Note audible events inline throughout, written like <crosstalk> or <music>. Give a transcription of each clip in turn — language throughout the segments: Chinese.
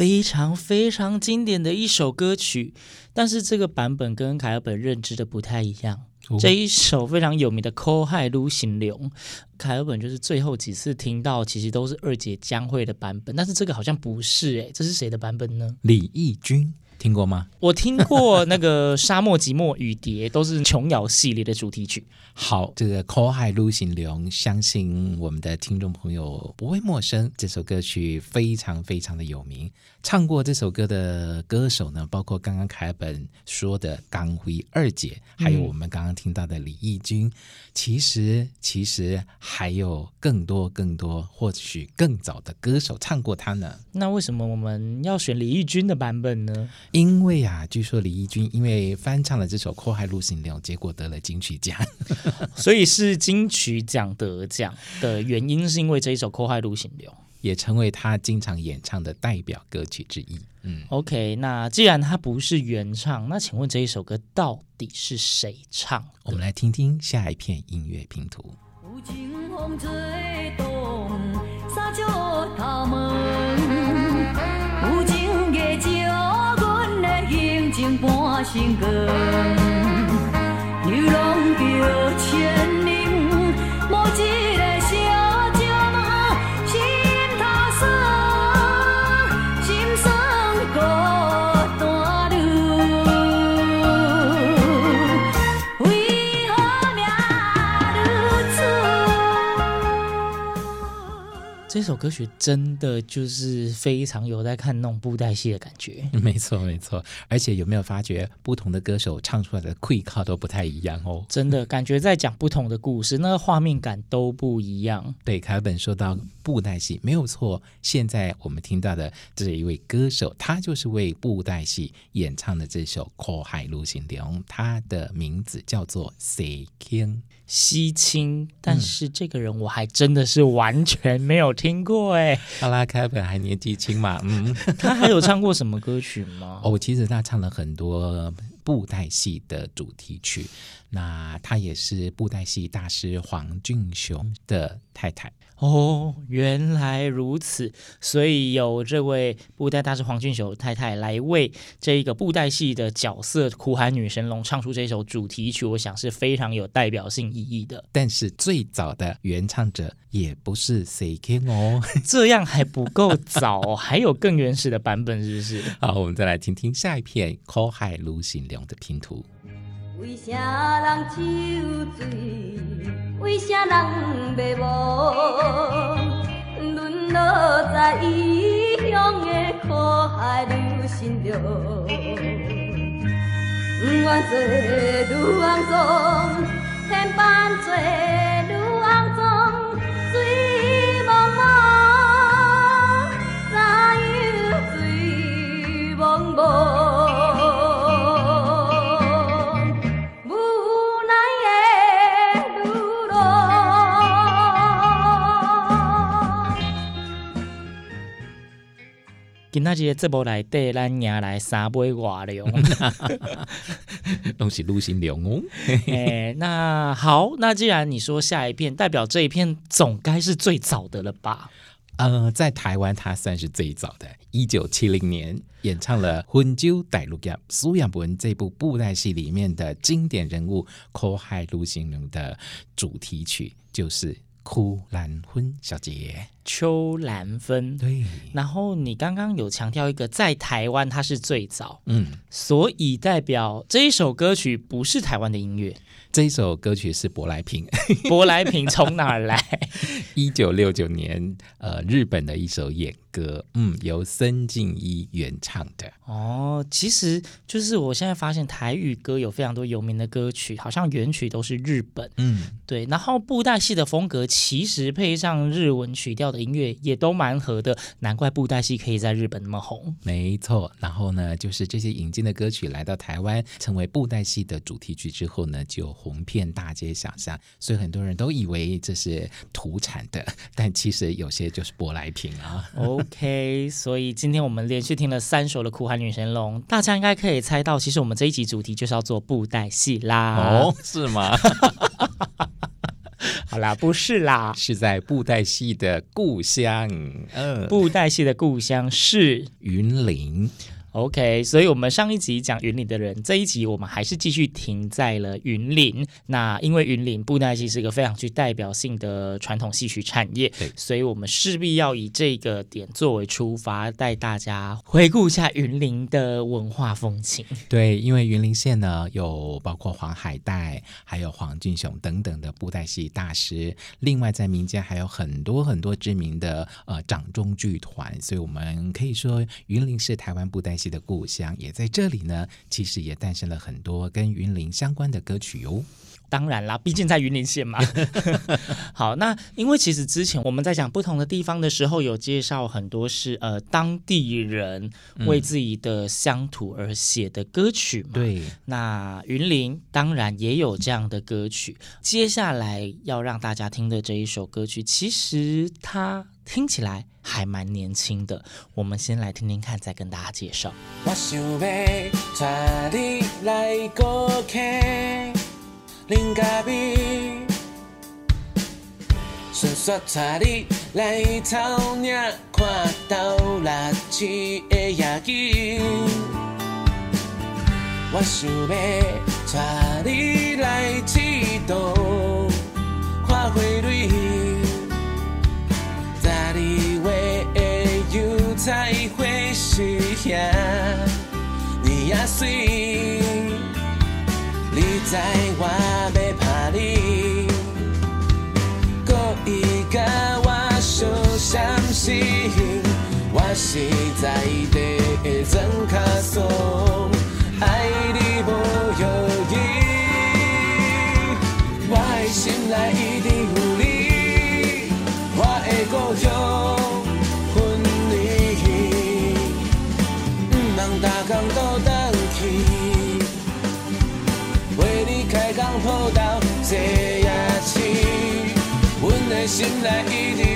非常非常经典的一首歌曲，但是这个版本跟凯尔本认知的不太一样。这一首非常有名的《苦海撸行流》，凯尔本就是最后几次听到，其实都是二姐江蕙的版本，但是这个好像不是诶，这是谁的版本呢？李翊君。听过吗？我听过那个《沙漠寂寞雨蝶》，都是琼瑶系列的主题曲。好，这个《苦海路行流》，相信我们的听众朋友不会陌生。这首歌曲非常非常的有名。唱过这首歌的歌手呢，包括刚刚凯尔本说的刚辉二姐，还有我们刚刚听到的李翊君。嗯、其实，其实还有更多更多，或许更早的歌手唱过它呢。那为什么我们要选李翊君的版本呢？因为啊，据说李翊君因为翻唱了这首《阔海路行流》，结果得了金曲奖，<laughs> 所以是金曲奖得奖的原因，是因为这一首《阔海路行流》也成为他经常演唱的代表歌曲之一。嗯，OK，那既然他不是原唱，那请问这一首歌到底是谁唱？我们来听听下一片音乐拼图。情半生光，流浪着这首歌曲真的就是非常有在看那种布袋戏的感觉，<laughs> 没错没错，而且有没有发觉不同的歌手唱出来的气口都不太一样哦？真的感觉在讲不同的故事，那个画面感都不一样。<laughs> 对，凯尔本说到布袋戏没有错，现在我们听到的这一位歌手，他就是为布袋戏演唱的这首《苦海女神龙》，他的名字叫做西青。西青，但是这个人我还真的是完全没有听过哎。好啦，凯尔本还年纪轻嘛，嗯，<laughs> 他还有唱过什么歌曲吗？<laughs> 哦，其实他唱了很多布袋戏的主题曲。那他也是布袋戏大师黄俊雄的太太。哦，原来如此，所以有这位布袋大师黄俊雄太太来为这一个布袋戏的角色苦海女神龙唱出这首主题曲，我想是非常有代表性意义的。但是最早的原唱者也不是 CK 哦，这样还不够早，还有更原始的版本，是不是？<laughs> 好，我们再来听听下一片苦海卢行龙的拼图。为啥人酒醉？为啥人迷惘？沦落在异乡的苦海女神龙，不愿做女尪种，偏扮做今仔日节目内底，咱迎来三杯外龙，<laughs> 都是女神龙哦。<laughs> 哎，那好，那既然你说下一片，代表这一片总该是最早的了吧？呃，在台湾，它算是最早的，一九七零年演唱了《分酒大陆剧》苏亚文这部布袋戏里面的经典人物苦海女神龙的主题曲，就是。邱兰芬小姐。秋兰芬，对。然后你刚刚有强调一个，在台湾它是最早，嗯，所以代表这一首歌曲不是台湾的音乐。这一首歌曲是舶来品，<laughs> <laughs> 舶来品从哪儿来？一九六九年，呃，日本的一首演歌，嗯，由森进一原唱的。哦，其实就是我现在发现台语歌有非常多有名的歌曲，好像原曲都是日本，嗯，对。然后布袋戏的风格其实配上日文曲调的音乐也都蛮合的，难怪布袋戏可以在日本那么红。没错。然后呢，就是这些引进的歌曲来到台湾，成为布袋戏的主题曲之后呢，就红遍大街小巷，所以很多人都以为这是土产的，但其实有些就是舶来品啊。OK，所以今天我们连续听了三首的苦海女神龙，大家应该可以猜到，其实我们这一集主题就是要做布袋戏啦。哦，是吗？<laughs> 好啦，不是啦，是在布袋戏的故乡。嗯，布袋戏的故乡是云林。OK，所以，我们上一集讲云林的人，这一集我们还是继续停在了云林。那因为云林布袋戏是一个非常具代表性的传统戏曲产业，对，所以我们势必要以这个点作为出发，带大家回顾一下云林的文化风情。对，因为云林县呢有包括黄海岱、还有黄俊雄等等的布袋戏大师，另外在民间还有很多很多知名的呃掌中剧团，所以我们可以说云林是台湾布袋戏的故乡，也在这里呢。其实也诞生了很多跟云林相关的歌曲哟。当然啦，毕竟在云林县嘛。<laughs> 好，那因为其实之前我们在讲不同的地方的时候，有介绍很多是呃当地人为自己的乡土而写的歌曲嘛。对，那云林当然也有这样的歌曲。接下来要让大家听的这一首歌曲，其实它听起来还蛮年轻的。我们先来听听看，再跟大家介绍。我想要带你来过客林咖啡，顺续带你来偷领，看到垃圾的夜景。我想要带你来铁道，看花蕊，在你为的油菜花时下，你也水，你在我。我是在地的装脚松，爱你无犹豫，我的心内一定有你，我的故乡分离，不通逐工倒转去，为你开工铺头坐夜市，阮的心内一定。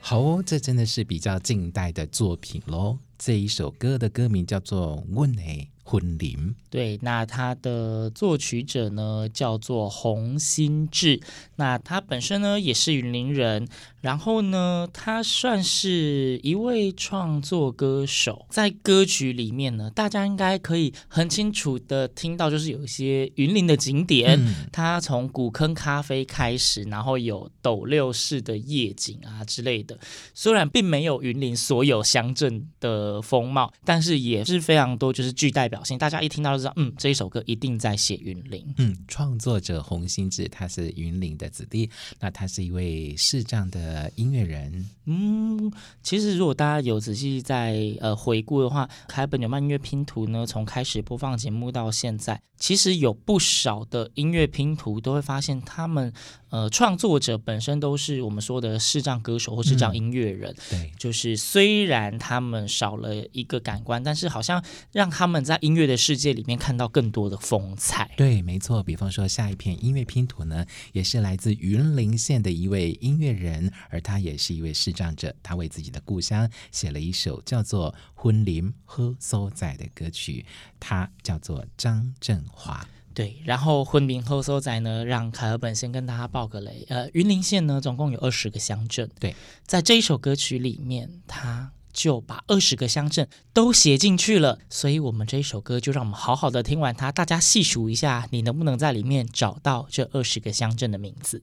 好哦，这真的是比较近代的作品喽。这一首歌的歌名叫做《问诶婚礼》。对，那他的作曲者呢叫做洪新志，那他本身呢也是云林人，然后呢他算是一位创作歌手，在歌曲里面呢，大家应该可以很清楚的听到，就是有一些云林的景点，嗯、他从古坑咖啡开始，然后有斗六市的夜景啊之类的，虽然并没有云林所有乡镇的风貌，但是也是非常多，就是具代表性，大家一听到就知道，嗯，这一首歌。一定在写云林。嗯，创作者洪兴志，他是云林的子弟，那他是一位视障的音乐人。嗯，其实如果大家有仔细在呃回顾的话，《凯本纽曼音乐拼图》呢，从开始播放节目到现在，其实有不少的音乐拼图都会发现他们。呃，创作者本身都是我们说的视障歌手或视障音乐人，嗯，对，就是虽然他们少了一个感官，但是好像让他们在音乐的世界里面看到更多的风采。对，没错。比方说，下一片音乐拼图呢，也是来自云林县的一位音乐人，而他也是一位视障者，他为自己的故乡写了一首叫做《婚林喝所在》的歌曲，他叫做张振华。对，然后婚林后所在呢，让凯尔本先跟大家报个雷。呃，云林县呢，总共有二十个乡镇。对，在这一首歌曲里面，他就把二十个乡镇都写进去了。所以，我们这一首歌就让我们好好的听完它，大家细数一下，你能不能在里面找到这二十个乡镇的名字？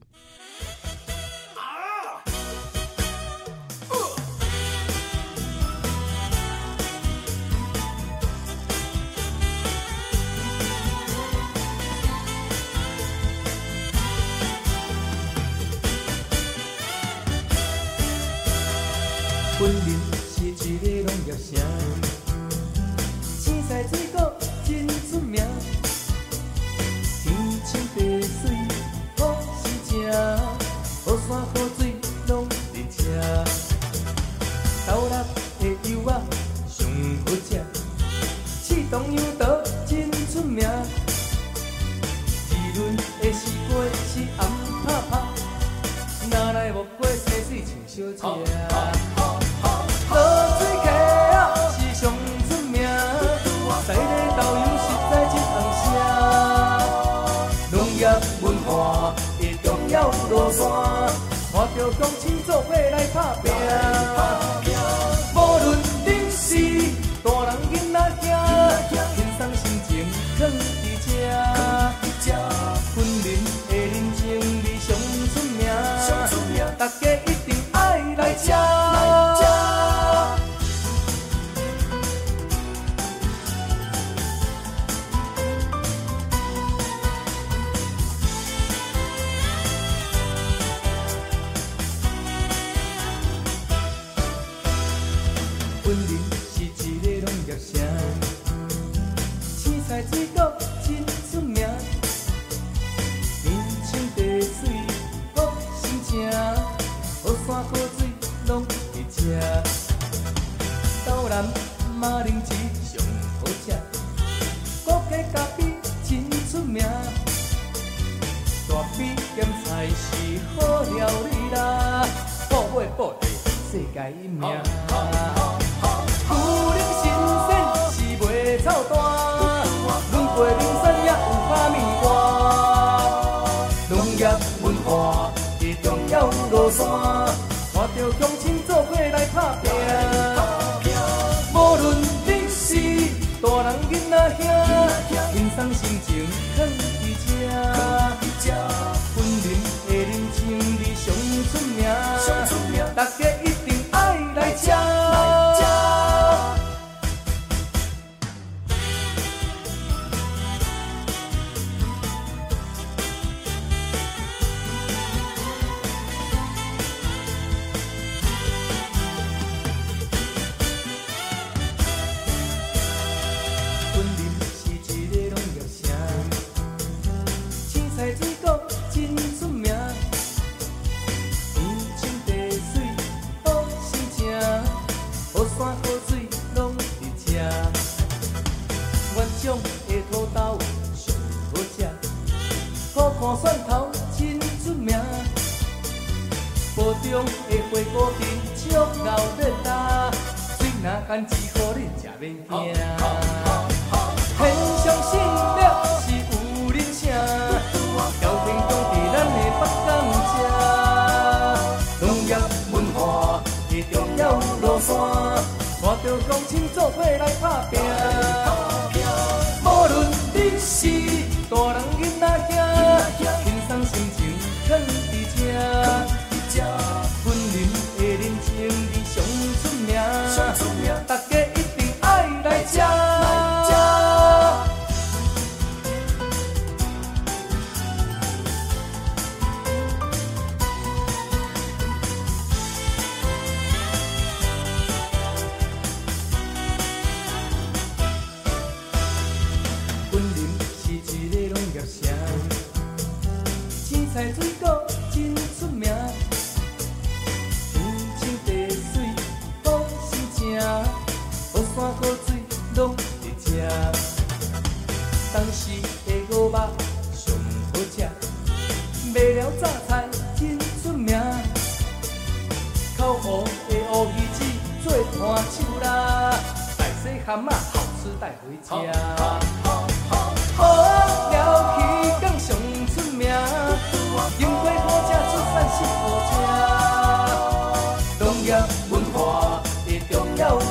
世界命。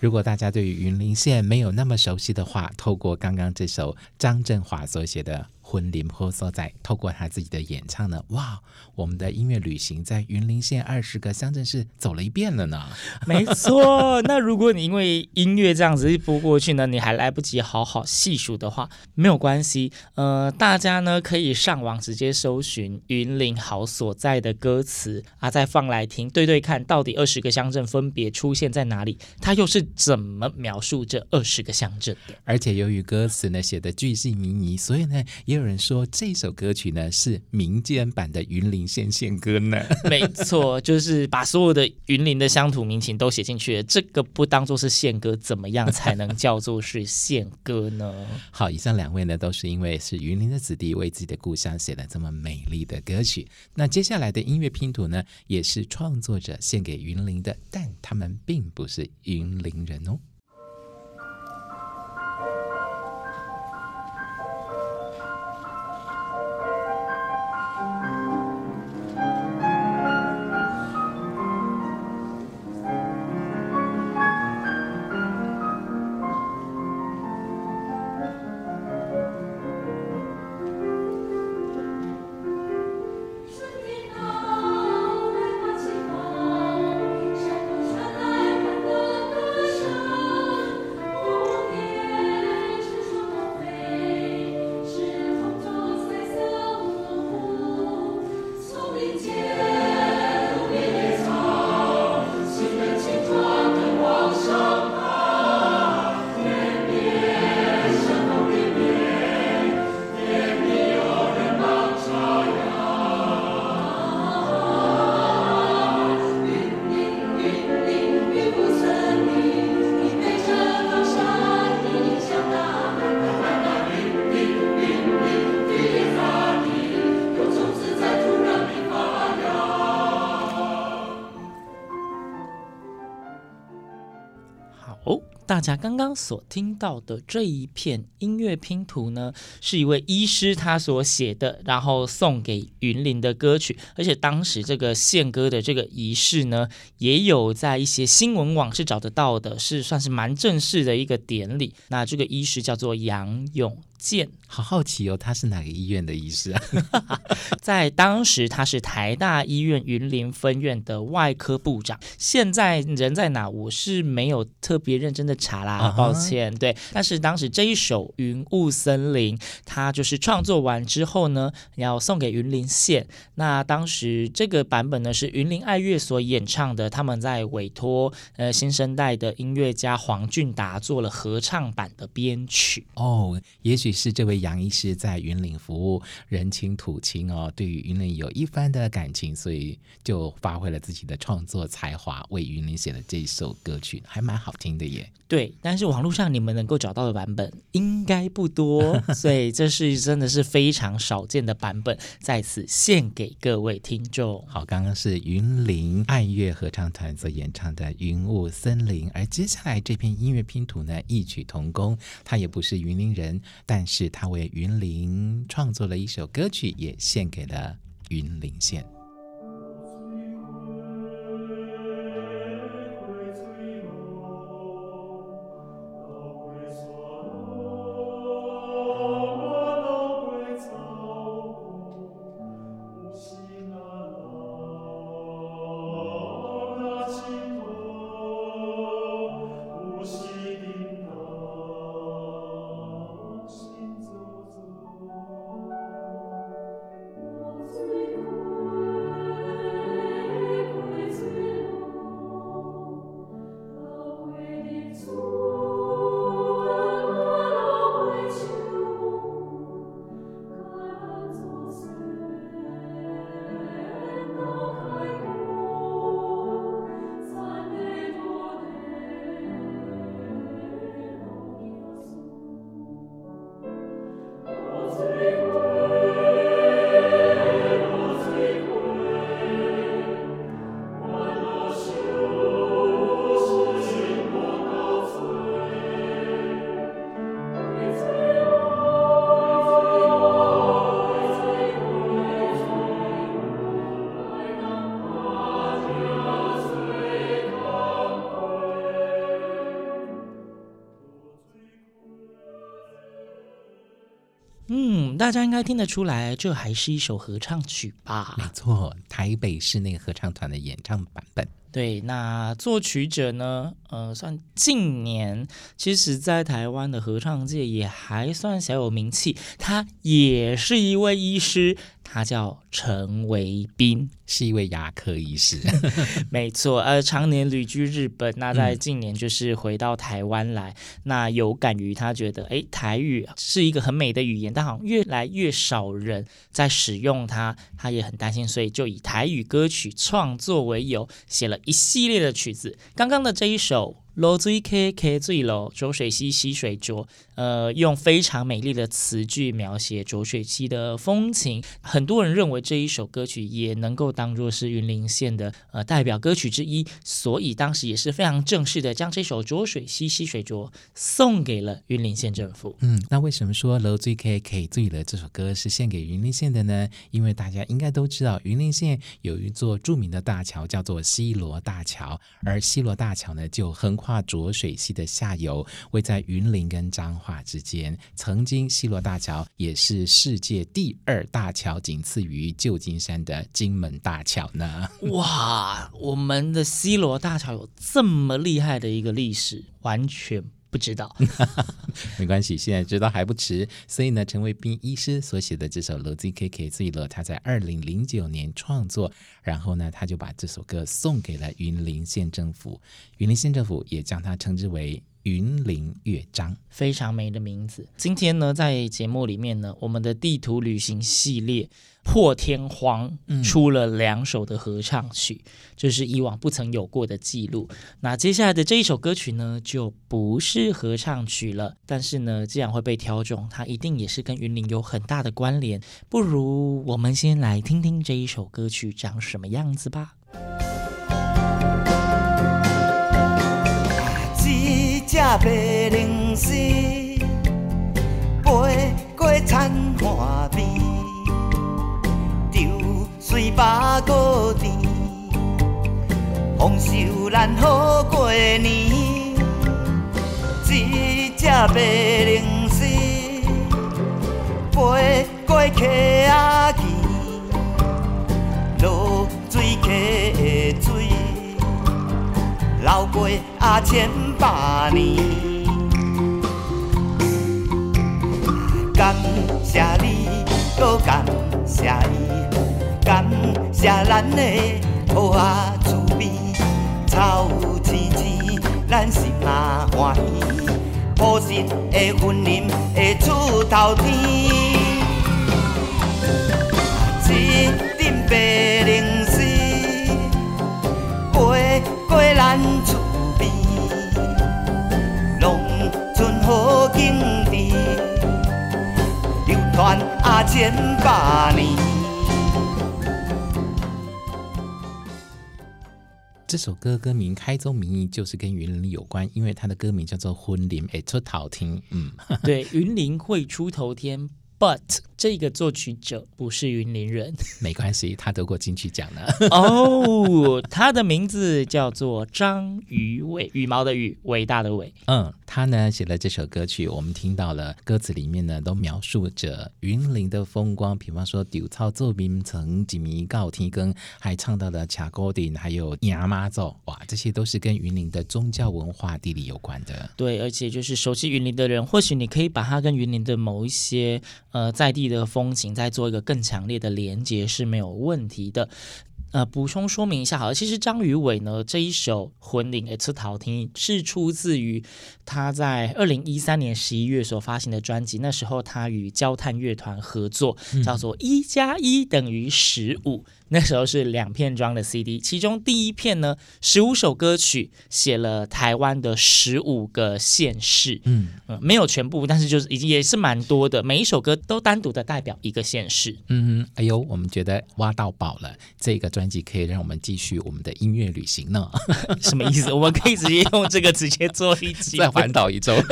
如果大家对于云林县没有那么熟悉的话，透过刚刚这首张振华所写的。婚林坡所在，透过他自己的演唱呢，哇，我们的音乐旅行在云林县二十个乡镇市走了一遍了呢。<laughs> 没错，那如果你因为音乐这样子一播过去呢，你还来不及好好细数的话，没有关系，呃，大家呢可以上网直接搜寻云林好所在的歌词啊，再放来听，对对看到底二十个乡镇分别出现在哪里，它又是怎么描述这二十个乡镇的？而且由于歌词呢写的巨细靡遗，所以呢也。有人说这首歌曲呢是民间版的云林县县歌呢？<laughs> 没错，就是把所有的云林的乡土民情都写进去了。这个不当做是县歌，怎么样才能叫做是县歌呢？<laughs> 好，以上两位呢都是因为是云林的子弟，为自己的故乡写了这么美丽的歌曲。那接下来的音乐拼图呢，也是创作者献给云林的，但他们并不是云林人哦。大家刚刚所听到的这一片音乐拼图呢，是一位医师他所写的，然后送给云林的歌曲。而且当时这个献歌的这个仪式呢，也有在一些新闻网是找得到的，是算是蛮正式的一个典礼。那这个医师叫做杨勇。健，好好奇哦，他是哪个医院的医师啊？<laughs> 在当时他是台大医院云林分院的外科部长，现在人在哪？我是没有特别认真的查啦，啊、抱歉。对，但是当时这一首《云雾森林》，他就是创作完之后呢，要送给云林县。那当时这个版本呢是云林爱乐所演唱的，他们在委托呃新生代的音乐家黄俊达做了合唱版的编曲。哦，也许。是这位杨医师在云岭服务，人情土情哦，对于云岭有一番的感情，所以就发挥了自己的创作才华，为云岭写了这首歌曲，还蛮好听的耶。对，但是网络上你们能够找到的版本应该不多，所以这是真的是非常少见的版本，在此献给各位听众。好，刚刚是云林爱乐合唱团所演唱的《云雾森林》，而接下来这片音乐拼图呢，异曲同工，它也不是云林人，但但是他为云林创作了一首歌曲，也献给了云林县。大家应该听得出来，这还是一首合唱曲吧？没错，台北市内合唱团的演唱版本。对，那作曲者呢？呃，算近年，其实，在台湾的合唱界也还算小有名气。他也是一位医师。他叫陈维斌，是一位牙科医师，<laughs> 没错。呃，常年旅居日本，那在近年就是回到台湾来。嗯、那有感于他觉得，哎，台语是一个很美的语言，但好像越来越少人在使用它，他也很担心，所以就以台语歌曲创作为由，写了一系列的曲子。刚刚的这一首。浊水溪，溪水浊，浊水溪，溪水浊。呃，用非常美丽的词句描写浊水溪的风情。很多人认为这一首歌曲也能够当做是云林县的呃代表歌曲之一，所以当时也是非常正式的将这首浊水溪，溪水浊送给了云林县政府。嗯，那为什么说浊水溪，溪水浊这首歌是献给云林县的呢？因为大家应该都知道，云林县有一座著名的大桥叫做西罗大桥，而西罗大桥呢就横跨。跨浊水溪的下游，位在云林跟彰化之间。曾经西罗大桥也是世界第二大桥，仅次于旧金山的金门大桥呢。哇，我们的西罗大桥有这么厉害的一个历史，完全。不知道，<laughs> 没关系，现在知道还不迟。所以呢，陈卫斌医师所写的这首《浊水溪溪水浊》，他在二零零九年创作，然后呢，他就把这首歌送给了云林县政府，云林县政府也将它称之为。云林乐章，非常美的名字。今天呢，在节目里面呢，我们的地图旅行系列破天荒出了两首的合唱曲，这、嗯、是以往不曾有过的记录。那接下来的这一首歌曲呢，就不是合唱曲了。但是呢，既然会被挑中，它一定也是跟云林有很大的关联。不如我们先来听听这一首歌曲长什么样子吧。只白龙丝，飞过田花边，流水把个甜，丰收咱好过年。一只白龙丝，飞过溪仔墘，浊水溪。流过啊千百年，感谢你，搁感谢伊，感谢咱的土啊滋味，草青青，咱心嘛欢喜，朴实的云林会出头天，千百年。这首歌歌名开宗明义就是跟云林有关，因为它的歌名叫做《婚林哎出头天》。嗯，对，云林会出头天。But 这个作曲者不是云林人，<laughs> 没关系，他得过金曲奖呢。哦，他的名字叫做张宇伟，羽毛的羽，伟大的伟。嗯，他呢写了这首歌曲，我们听到了歌词里面呢都描述着云林的风光，比方说丢草做冰层，几米高天根，还唱到了卡高顶，还有亚妈奏，哇，这些都是跟云林的宗教文化地理有关的。对，而且就是熟悉云林的人，或许你可以把它跟云林的某一些。呃，在地的风情再做一个更强烈的连接是没有问题的。呃，补充说明一下，好了，其实张宇伟呢这一首《魂灵》H 讨听》是出自于他在二零一三年十一月所发行的专辑，那时候他与焦炭乐团合作，叫做《一加一等于十五》。那时候是两片装的 CD，其中第一片呢，十五首歌曲写了台湾的十五个县市，嗯，嗯，没有全部，但是就是已经也是蛮多的，每一首歌都单独的代表一个县市。嗯哼，哎呦，我们觉得挖到宝了，这个专辑可以让我们继续我们的音乐旅行呢。<laughs> 什么意思？我们可以直接用这个直接做一集，再环岛一周。<laughs>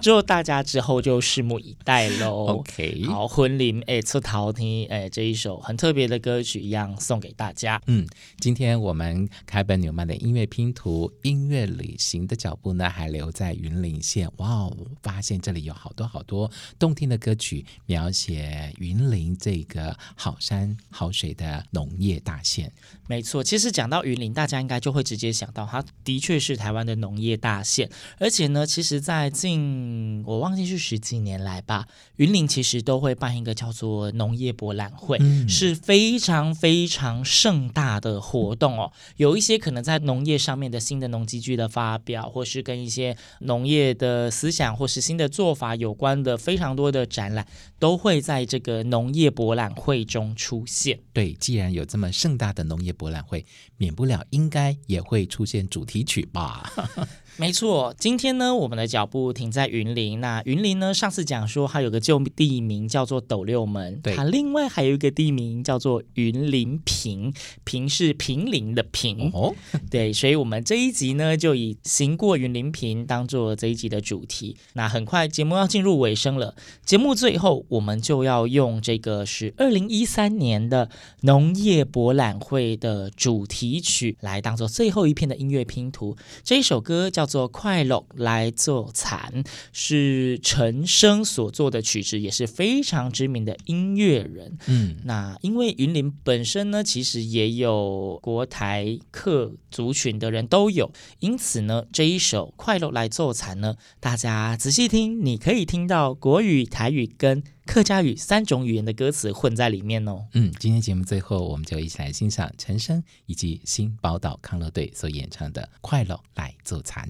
就大家之后就拭目以待喽。OK，好，婚礼哎，出头听哎，这一首很特别的歌曲一样送给大家。嗯，今天我们开本纽曼的音乐拼图、音乐旅行的脚步呢，还留在云林县。哇哦，发现这里有好多好多动听的歌曲，描写云林这个好山好水的农业大县。没错，其实讲到云林，大家应该就会直接想到，它的确是台湾的农业大县。而且呢，其实，在近我忘记是十几年来吧，云林其实都会办一个叫做农业博览会，嗯、是非非常非常盛大的活动哦。有一些可能在农业上面的新的农机具的发表，或是跟一些农业的思想或是新的做法有关的非常多的展览，都会在这个农业博览会中出现。对，既然有这么盛大的农业博览会，免不了应该也会出现主题曲吧。<laughs> 没错，今天呢，我们的脚步停在云林。那云林呢，上次讲说它有个旧地名叫做斗六门，对，它另外还有一个地名叫做云林平，平是平林的平。哦，<laughs> 对，所以我们这一集呢，就以行过云林平当做这一集的主题。那很快节目要进入尾声了，节目最后我们就要用这个是二零一三年的农业博览会的主题曲来当做最后一片的音乐拼图。这一首歌叫。做快乐来做残是陈升所做的曲子，也是非常知名的音乐人。嗯，那因为云林本身呢，其实也有国台客族群的人都有，因此呢，这一首快乐来做残呢，大家仔细听，你可以听到国语、台语跟客家语三种语言的歌词混在里面哦。嗯，今天节目最后，我们就一起来欣赏陈升以及新宝岛康乐队所演唱的《快乐来做残》。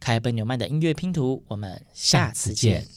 开本纽曼的音乐拼图，我们下次见。<laughs>